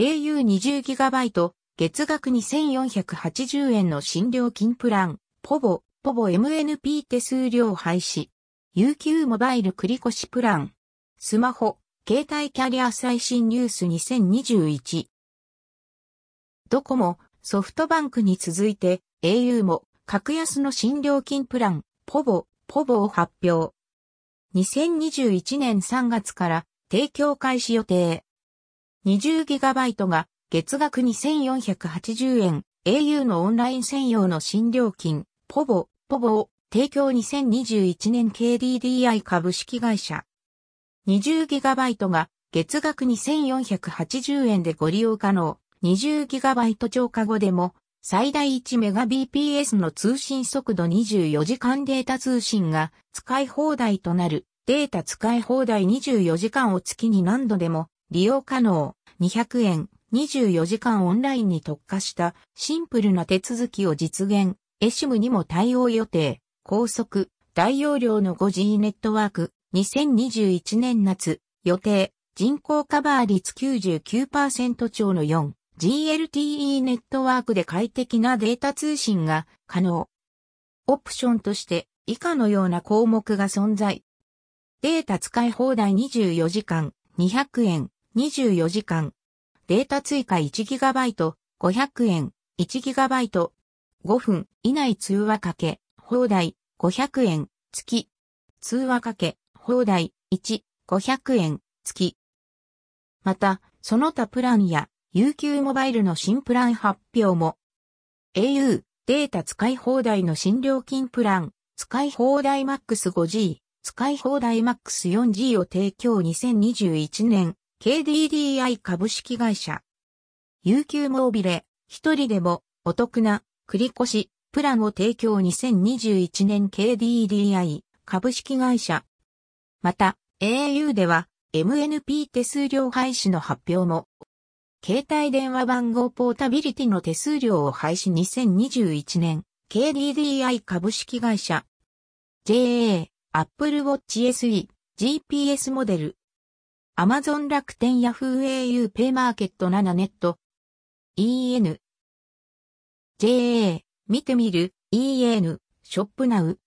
au20GB、月額2480円の新料金プラン、ポボ、ポボ MNP 手数料廃止。UQ モバイル繰越プラン。スマホ、携帯キャリア最新ニュース2021。ドコモ、ソフトバンクに続いて au も格安の新料金プラン、ポボ、ポボを発表。2021年3月から提供開始予定。20GB が月額2480円、au のオンライン専用の新料金、ポボ、ポボを提供2021年 KDDI 株式会社。20GB が月額2480円でご利用可能。20GB 超過後でも最大 1Mbps の通信速度24時間データ通信が使い放題となるデータ使い放題24時間を月に何度でも利用可能200円24時間オンラインに特化したシンプルな手続きを実現。エシムにも対応予定。高速、大容量の 5G ネットワーク。2021年夏予定。人口カバー率99%超の 4GLTE ネットワークで快適なデータ通信が可能。オプションとして以下のような項目が存在。データ使い放題24時間200円24時間。データ追加 1GB、500円、1GB、5分。以内通話かけ、放題、500円、月。通話かけ、放題、1、500円、月。また、その他プランや UQ モバイルの新プラン発表も。au、データ使い放題の新料金プラン、使い放題 MAX5G、使い放題 MAX4G を提供。2021年。KDDI 株式会社。UQ モービレ、一人でもお得な繰越しプランを提供2021年 KDDI 株式会社。また、au では MNP 手数料廃止の発表も。携帯電話番号ポータビリティの手数料を廃止2021年 KDDI 株式会社。JA、Apple Watch SE、GPS モデル、アマゾン楽天ヤフー au ペイマーケット7ネット。EN。JA。見てみる。EN。ショップナウ。